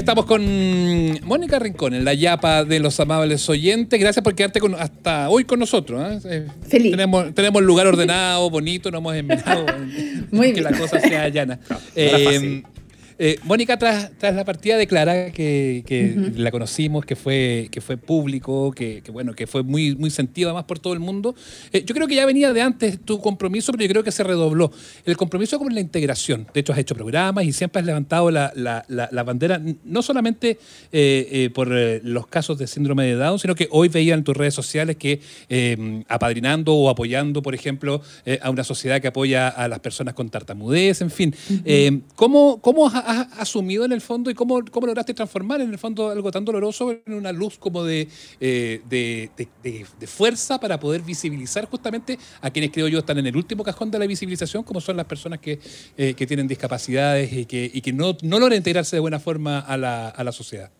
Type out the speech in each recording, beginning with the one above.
Estamos con Mónica Rincón, en la yapa de los amables oyentes. Gracias por quedarte hasta hoy con nosotros. ¿eh? Feliz. Tenemos, tenemos lugar ordenado, bonito, no hemos enviado Muy que la cosa sea llana. Eh, eh, Mónica, tras, tras, la partida de Clara, que, que uh -huh. la conocimos, que fue, que fue público, que, que, bueno, que fue muy, muy sentido además por todo el mundo, eh, yo creo que ya venía de antes tu compromiso, pero yo creo que se redobló. El compromiso con la integración. De hecho, has hecho programas y siempre has levantado la, la, la, la bandera, no solamente eh, por los casos de síndrome de Down, sino que hoy veía en tus redes sociales que apadrinando o apoyando, por ejemplo, a una sociedad que apoya a las personas con tartamudez, en fin. Uh -huh. ¿Cómo, cómo has has asumido en el fondo y cómo, cómo lograste transformar en el fondo algo tan doloroso en una luz como de, eh, de, de, de, fuerza para poder visibilizar justamente a quienes creo yo están en el último cajón de la visibilización, como son las personas que, eh, que tienen discapacidades y que, y que no, no logran integrarse de buena forma a la, a la sociedad?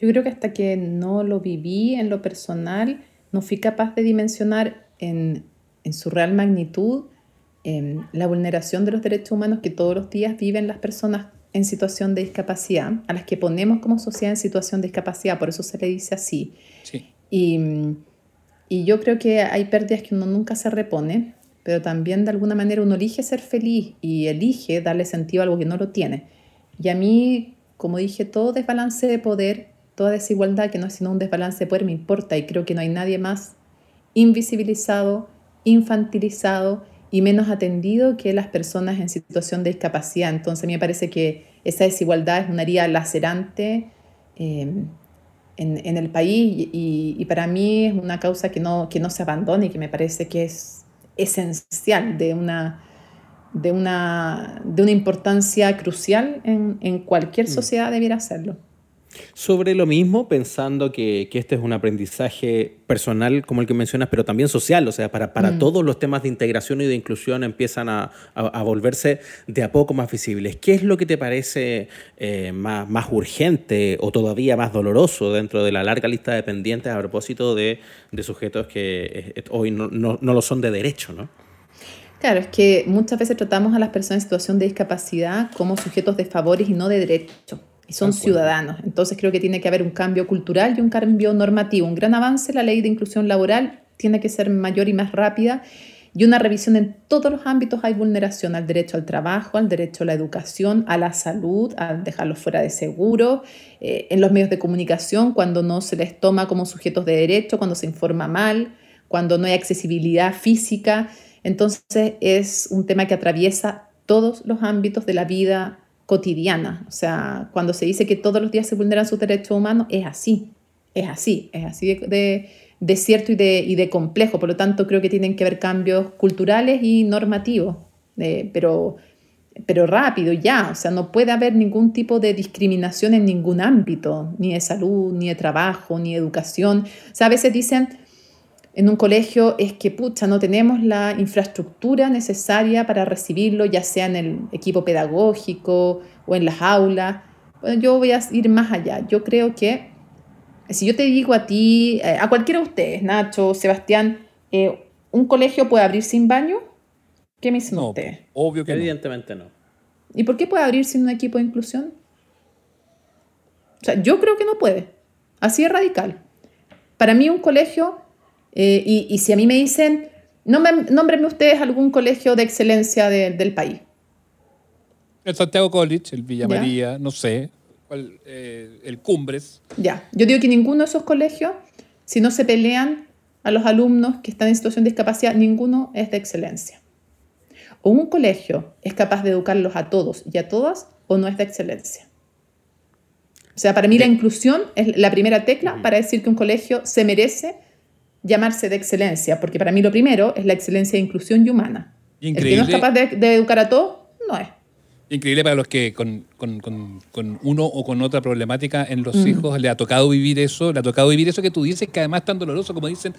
Yo creo que hasta que no lo viví en lo personal, no fui capaz de dimensionar en, en su real magnitud eh, la vulneración de los derechos humanos que todos los días viven las personas en situación de discapacidad, a las que ponemos como sociedad en situación de discapacidad, por eso se le dice así. Sí. Y, y, yo creo que hay pérdidas que uno nunca se repone, pero también de alguna manera uno elige ser feliz y elige darle sentido a algo que no lo tiene. Y a mí, como dije, todo desbalance de poder, toda desigualdad que no es sino un desbalance de poder me importa y creo que no hay nadie más invisibilizado, infantilizado y menos atendido que las personas en situación de discapacidad. Entonces a mí me parece que esa desigualdad es una herida lacerante eh, en, en, el país y, y, para mí es una causa que no, que no se abandone y que me parece que es esencial, de una, de una, de una importancia crucial en, en cualquier sociedad debiera hacerlo. Sobre lo mismo, pensando que, que, este es un aprendizaje personal, como el que mencionas, pero también social, o sea, para, para mm. todos los temas de integración y de inclusión empiezan a, a, a, volverse de a poco más visibles. ¿Qué es lo que te parece eh, más, más urgente o todavía más doloroso dentro de la larga lista de pendientes a propósito de, de sujetos que eh, hoy no, no, no lo son de derecho, ¿no? Claro, es que muchas veces tratamos a las personas en situación de discapacidad como sujetos de favores y no de derechos y son ciudadanos. Entonces creo que tiene que haber un cambio cultural y un cambio normativo. Un gran avance, la ley de inclusión laboral tiene que ser mayor y más rápida y una revisión en todos los ámbitos hay vulneración al derecho al trabajo, al derecho a la educación, a la salud, a dejarlos fuera de seguro, eh, en los medios de comunicación, cuando no se les toma como sujetos de derecho, cuando se informa mal, cuando no hay accesibilidad física. Entonces es un tema que atraviesa todos los ámbitos de la vida cotidiana. O sea, cuando se dice que todos los días se vulneran sus derechos humanos, es así, es así, es así de, cierto y de, y de, complejo. Por lo tanto, creo que tienen que haber cambios culturales y normativos, eh, pero, pero rápido, ya. O sea, no puede haber ningún tipo de discriminación en ningún ámbito, ni de salud, ni de trabajo, ni de educación. O sea, a veces dicen en un colegio es que, pucha, no tenemos la infraestructura necesaria para recibirlo, ya sea en el equipo pedagógico o en las aulas. Bueno, yo voy a ir más allá. Yo creo que si yo te digo a ti, eh, a cualquiera de ustedes, Nacho, Sebastián, eh, ¿un colegio puede abrir sin baño? ¿Qué me dicen no, ustedes? Obvio que Evidentemente no. no. ¿Y por qué puede abrir sin un equipo de inclusión? O sea, yo creo que no puede. Así es radical. Para mí un colegio eh, y, y, si a mí me dicen, nómbrenme ustedes algún colegio de excelencia de, del país. El Santiago College, el Villa ¿Ya? María, no sé, el, eh, el Cumbres. Ya, yo digo que ninguno de esos colegios, si no se pelean a los alumnos que están en situación de discapacidad, ninguno es de excelencia. O un colegio es capaz de educarlos a todos y a todas, o no es de excelencia. O sea, para mí la inclusión es la primera tecla para decir que un colegio se merece llamarse de excelencia, porque para mí lo primero es la excelencia de inclusión y humana. Increíble. El que no es capaz de, de educar a todos, no es. Increíble para los que con, con, con, con, uno o con otra problemática en los mm. hijos le ha tocado vivir eso, le ha tocado vivir eso que tú dices, que además es tan doloroso, como dicen,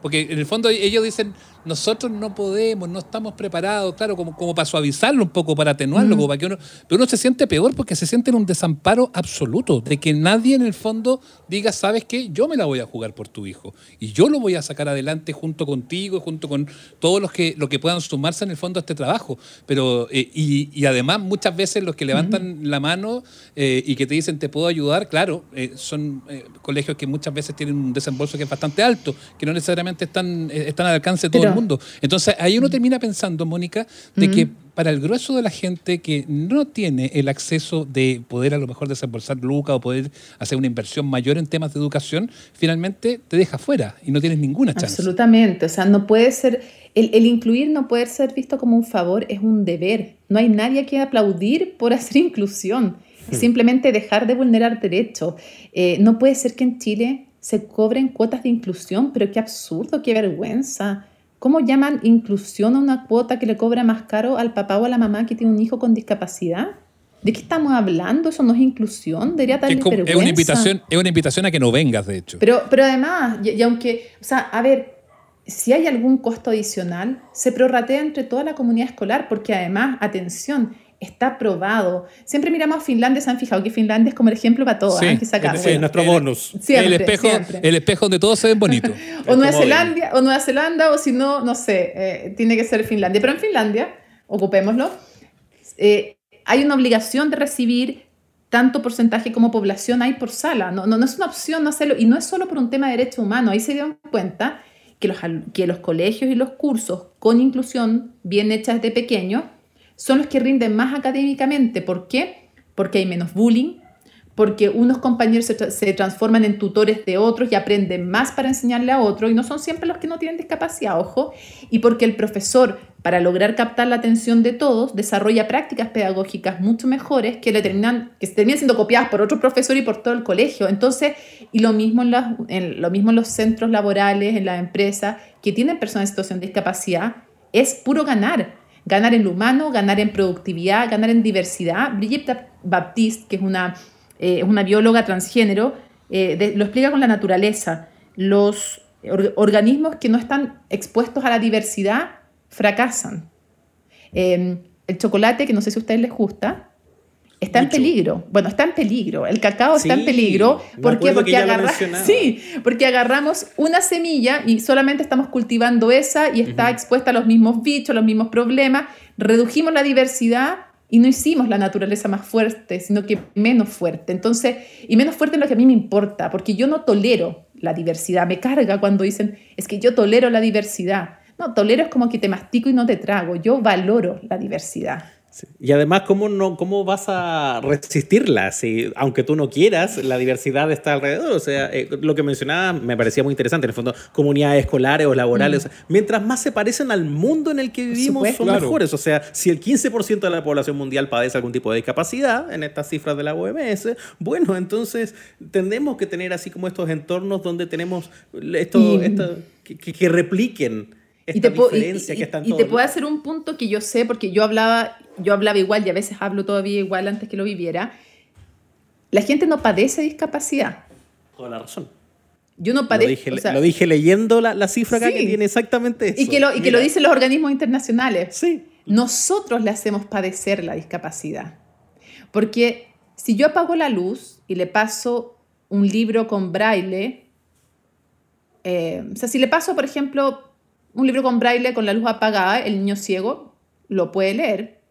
porque en el fondo ellos dicen, nosotros no podemos, no estamos preparados, claro, como, como para suavizarlo un poco, para atenuarlo, mm. como para que uno, pero uno se siente peor porque se siente en un desamparo absoluto, de que nadie en el fondo diga, sabes qué, yo me la voy a jugar por tu hijo, y yo lo voy a sacar adelante junto contigo, junto con todos los que, los que puedan sumarse en el fondo a este trabajo, pero, eh, y, y además muchas veces los que levantan dan la mano eh, y que te dicen te puedo ayudar, claro, eh, son eh, colegios que muchas veces tienen un desembolso que es bastante alto, que no necesariamente están, están al alcance de todo el mundo. Entonces ahí uno termina pensando, Mónica, de que para el grueso de la gente que no tiene el acceso de poder a lo mejor desembolsar lucas o poder hacer una inversión mayor en temas de educación, finalmente te deja fuera y no tienes ninguna chance. Absolutamente, o sea, no puede ser, el, incluir no puede ser visto como un favor, es un deber. No hay nadie que aplaudir por hacer inclusión, hmm. simplemente dejar de vulnerar derechos. Eh, no puede ser que en Chile se cobren cuotas de inclusión, pero qué absurdo, qué vergüenza. ¿Cómo llaman inclusión a una cuota que le cobra más caro al papá o a la mamá que tiene un hijo con discapacidad? ¿De qué estamos hablando? Eso no es inclusión. Debería darle es, es una invitación Es una invitación a que no vengas, de hecho. Pero, pero además, y, aunque, o sea, a ver, si hay algún costo adicional, se prorratea entre toda la comunidad escolar, porque además, atención, está probado. Siempre miramos a Finlandia, se han fijado que Finlandia es como el ejemplo para todos, sí, que nuestro bonus. el, espejo, el espejo donde todos se ven bonitos. o, Nueva Zelanda, o Nueva Zelanda, o si no, no sé, eh, tiene que ser Finlandia. Pero en Finlandia, ocupémoslo, eh, hay una obligación de recibir tanto porcentaje como población hay por sala. No, no, no es una opción no hacerlo, y no es solo por un tema de derecho humano. Ahí se dieron cuenta que los, que los colegios y los cursos con inclusión bien hechas de pequeño son los que rinden más académicamente. ¿Por qué? Porque hay menos bullying, porque unos compañeros se, transforman en tutores de otros y aprenden más para enseñarle a otros y no son siempre los que no tienen discapacidad, ojo, y porque el profesor, para lograr captar la atención de todos, desarrolla prácticas pedagógicas mucho mejores que, le terminan, que terminan siendo copiadas por otro profesor y por todo el colegio. Entonces, y lo mismo en, en, lo mismo en los centros laborales, en las empresas que tienen personas en situación de discapacidad, es puro ganar ganar en lo humano, ganar en productividad, ganar en diversidad. Brigitte Baptiste, que es una, eh, una bióloga transgénero, eh, lo explica con la naturaleza. Los organismos que no están expuestos a la diversidad fracasan. Em, el chocolate, que no sé si a ustedes les gusta, está en peligro. Bueno, está en peligro. El cacao está en peligro. ¿Por qué? Porque, sí, porque agarramos una semilla y solamente estamos cultivando esa y está expuesta a los mismos bichos, los mismos problemas. Redujimos la diversidad y no hicimos la naturaleza más fuerte, sino que menos fuerte. Entonces, y menos fuerte es lo que a mí me importa, porque yo no tolero la diversidad. Me carga cuando dicen, es que yo tolero la diversidad. No, tolero es como que te mastico y no te trago. Yo valoro la diversidad. Y además, ¿cómo, no, ¿cómo vas a resistirla? Si, aunque tú no quieras, la diversidad está alrededor. O sea, eh, lo que mencionaba me parecía muy interesante. En el fondo, comunidades escolares o laborales. Mm. mientras más se parecen al mundo en el que vivimos, son mejores. O sea, si el 15% de la población mundial padece algún tipo de discapacidad, en estas cifras de la OMS, bueno, entonces tendremos que tener así como estos entornos donde tenemos esto, que, repliquen esta y te diferencia que están Y te puedo hacer un punto que yo sé, porque yo hablaba yo hablaba igual y a veces hablo todavía igual antes que lo viviera, la gente no padece discapacidad. Toda la razón. Yo no padezco. Lo dije, leyendo la, la cifra acá que tiene exactamente eso. Y que, lo, y que lo dicen los organismos internacionales. Sí. Nosotros le hacemos padecer la discapacidad. Porque si yo apago la luz y le paso un libro con braille, eh, o sea, si le paso, por ejemplo, un libro con braille con la luz apagada, el niño ciego lo puede leer,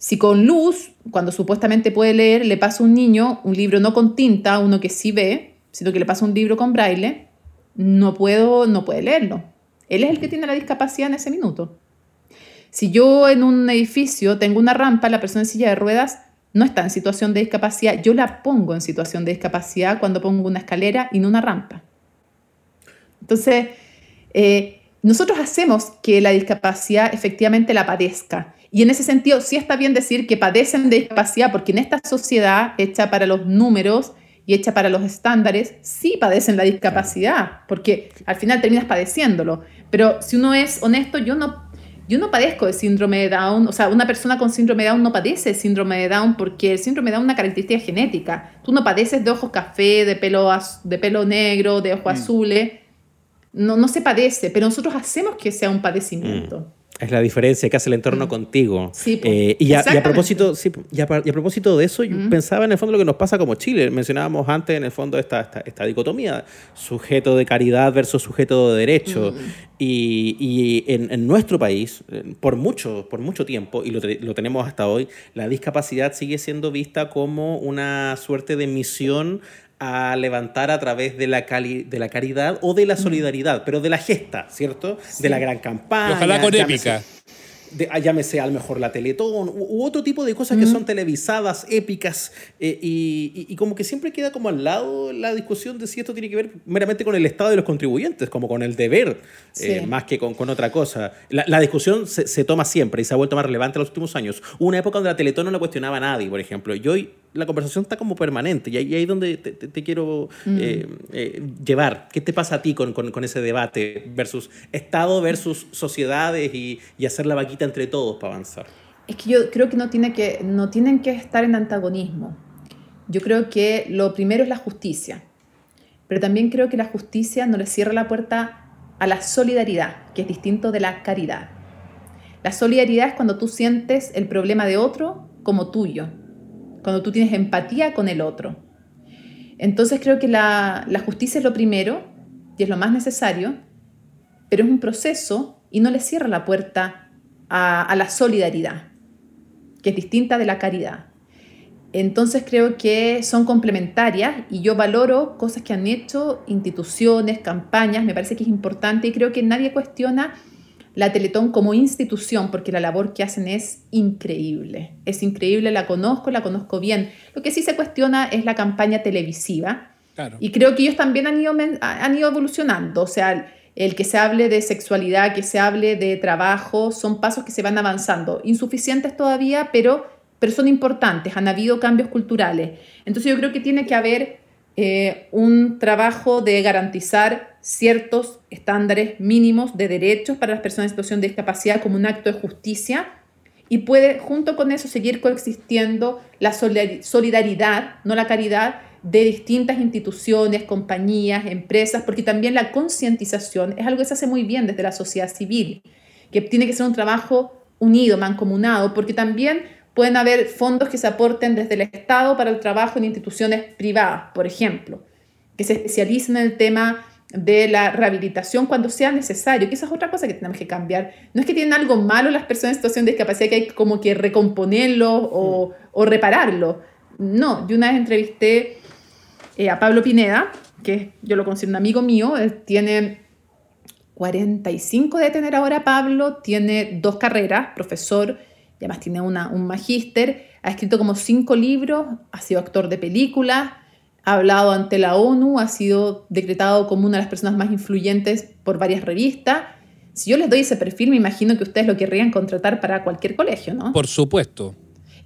si con luz, cuando supuestamente puede leer, le pasa a un niño un libro no con tinta, uno que sí ve, sino que le pasa un libro con braille, no, puedo, no puede leerlo. Él es el que tiene la discapacidad en ese minuto. Si yo en un edificio tengo una rampa, la persona en silla de ruedas no está en situación de discapacidad, yo la pongo en situación de discapacidad cuando pongo una escalera y no una rampa. Entonces, eh, nosotros hacemos que la discapacidad efectivamente la padezca y en ese sentido, sí está bien decir que padecen de discapacidad, porque en esta sociedad hecha para los números y hecha para los estándares, sí padecen la discapacidad, porque al final terminas padeciéndolo. Pero si uno es honesto, yo no, yo no padezco de síndrome de Down, o sea, una persona con síndrome de Down no padece de síndrome de Down porque el síndrome de Down es una característica genética. Tú no padeces de ojos café, de pelo, de pelo negro, de ojos mm. azules. No, no se padece, pero nosotros hacemos que sea un padecimiento. Mm. Es la diferencia que hace el entorno mm. contigo. Sí, eh, y, a, propósito, sí, y, a, propósito de eso, yo mm. pensaba en el fondo lo que nos pasa como Chile. Mencionábamos antes en el fondo esta, esta, dicotomía, sujeto de caridad versus sujeto de derecho. Mm. Y, y en, en, nuestro país, eh, por mucho, por mucho tiempo, y lo, lo, tenemos hasta hoy, la discapacidad sigue siendo vista como una suerte de misión a levantar a través de la, cali de la caridad o de la solidaridad, pero de la gesta, ¿cierto? De la gran campaña. ojalá con épica de, ah, llámese a lo mejor la Teletón u, otro tipo de cosas que son televisadas, épicas, eh, y, y, como que siempre queda como al lado la discusión de si esto tiene que ver meramente con el estado de los contribuyentes, como con el deber, eh, más que con, con, otra cosa. La, la discusión se, se, toma siempre y se ha vuelto más relevante en los últimos años. Hubo una época donde la Teletón no la cuestionaba a nadie, por ejemplo, y hoy la conversación está como permanente y ahí, es donde te, te, quiero mm. eh, llevar. ¿Qué te pasa a ti con, con, con, ese debate versus Estado versus sociedades y, y hacer la vaquita entre todos para avanzar? Es que yo creo que no, tiene que no tienen que estar en antagonismo. Yo creo que lo primero es la justicia, pero también creo que la justicia no le cierra la puerta a la solidaridad, que es distinto de la caridad. La solidaridad es cuando tú sientes el problema de otro como tuyo, cuando tú tienes empatía con el otro. Entonces creo que la, la justicia es lo primero y es lo más necesario, pero es un proceso y no le cierra la puerta a, la solidaridad, que es distinta de la caridad. Entonces creo que son complementarias y yo valoro cosas que han hecho instituciones, campañas, me parece que es importante y creo que nadie cuestiona la Teletón como institución porque la labor que hacen es increíble. Es increíble, la conozco, la conozco bien. Lo que sí se cuestiona es la campaña televisiva. Y creo que ellos también han ido, han ido evolucionando. O sea, el que se hable de sexualidad, que se hable de trabajo, son pasos que se van avanzando, insuficientes todavía, pero, pero son importantes, han habido cambios culturales. Entonces yo creo que tiene que haber eh, un trabajo de garantizar ciertos estándares mínimos de derechos para las personas en situación de discapacidad como un acto de justicia y puede junto con eso seguir coexistiendo la solidaridad, no la caridad, de distintas instituciones, compañías, empresas, porque también la concientización es algo que se hace muy bien desde la sociedad civil, que tiene que ser un trabajo unido, mancomunado, porque también pueden haber fondos que se aporten desde el Estado para el trabajo en instituciones privadas, por ejemplo, que se especialicen en el tema de la rehabilitación cuando sea necesario, que esa es otra cosa que tenemos que cambiar. No es que tienen algo malo las personas en situación de discapacidad que hay como que recomponerlo o, o repararlo. No, yo una vez entrevisté eh, a Pablo Pineda, que yo lo considero un amigo mío, él tiene 45 de tener ahora Pablo, tiene dos carreras, profesor, y además tiene una, un magíster, ha escrito como cinco libros, ha sido actor de películas, ha hablado ante la ONU, ha sido decretado como una de las personas más influyentes por varias revistas. Si yo les doy ese perfil, me imagino que ustedes lo querrían contratar para cualquier colegio, ¿no? Por supuesto.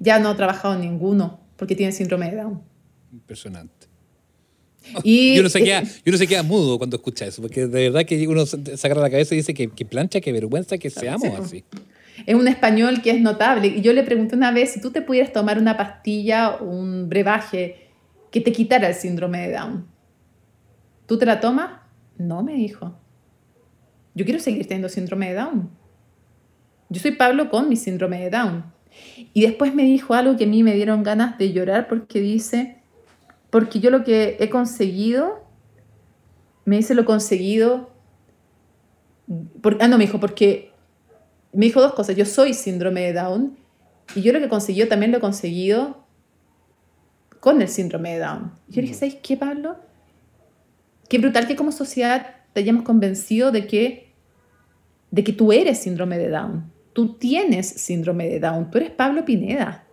Ya no ha trabajado en ninguno porque tiene síndrome de Down. Impresionante. Y, uno, se queda, uno se queda mudo cuando escucha eso, porque de verdad que uno se agarra la cabeza y dice que, plancha, que vergüenza que seamos así. Es un español que es notable. Y yo le pregunté una vez si tú te pudieras tomar una pastilla, un brebaje que te quitara el síndrome de Down. ¿Tú te la tomas? No, me dijo. Yo quiero seguir teniendo síndrome de Down. Yo soy Pablo con mi síndrome de Down. Y después me dijo algo que a mí me dieron ganas de llorar porque dice, porque yo lo que he conseguido, me dice lo conseguido, ah, no, me dijo, porque me dijo dos cosas, yo soy síndrome de Down y yo lo que he conseguido también lo he conseguido con el síndrome de Down. Y yo dije, ¿sabes qué, Pablo? Qué brutal que como sociedad te hayamos convencido de que, de que tú eres síndrome de Down. Tú tienes síndrome de Down. Tú eres Pablo Pineda.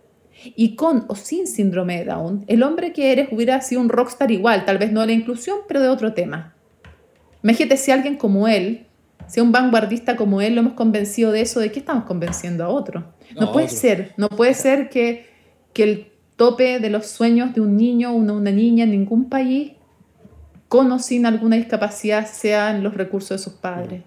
Y con o sin síndrome de Down, el hombre que eres hubiera sido un rockstar igual, tal vez no de la inclusión, pero de otro tema. Imagínate si alguien como él, si un vanguardista como él, lo hemos convencido de eso, ¿de qué estamos convenciendo a otro? No, puede ser, no puede ser que, que, el tope de los sueños de un niño o una, una niña en ningún país, con o sin alguna discapacidad, sean los recursos de sus padres.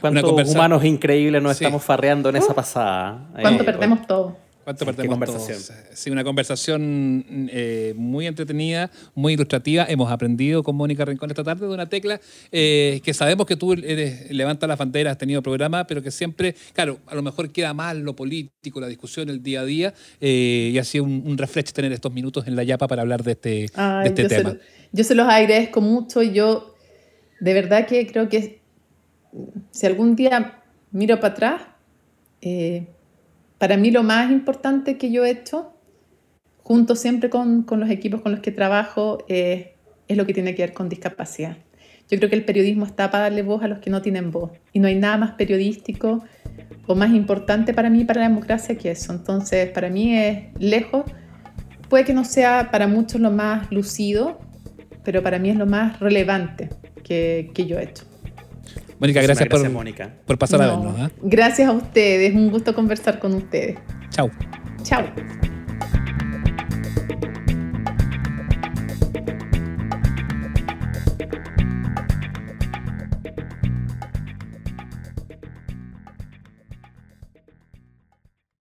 ¿Cuántos humanos increíbles nos estamos farreando en esa pasada? ¿Cuánto perdemos todo? ¿Cuánto perdemos conversación? Sí, una conversación eh, muy entretenida, muy ilustrativa. Hemos aprendido con Mónica Rincón esta tarde de una tecla eh, que sabemos que tú eres, levanta las banderas, has tenido programa, pero que siempre, claro, a lo mejor queda mal lo político, la discusión, el día a día. Eh, y ha sido un, un, refresh tener estos minutos en la Yapa para hablar de este, este tema. yo se los agradezco mucho y yo de verdad que creo que si algún día miro para atrás, para mí lo más importante que yo he hecho, junto siempre con, los equipos con los que trabajo, es lo que tiene que ver con discapacidad. Yo creo que el periodismo está para darle voz a los que no tienen voz. Y no hay nada más periodístico o más importante para mí, para la democracia, que eso. Entonces, para mí es lejos. Puede que no sea para muchos lo más lucido, pero para mí es lo más relevante que, que yo he hecho. Mónica, gracias, por, por pasar a vernos. Gracias a ustedes, un gusto conversar con ustedes. Chao. Chao.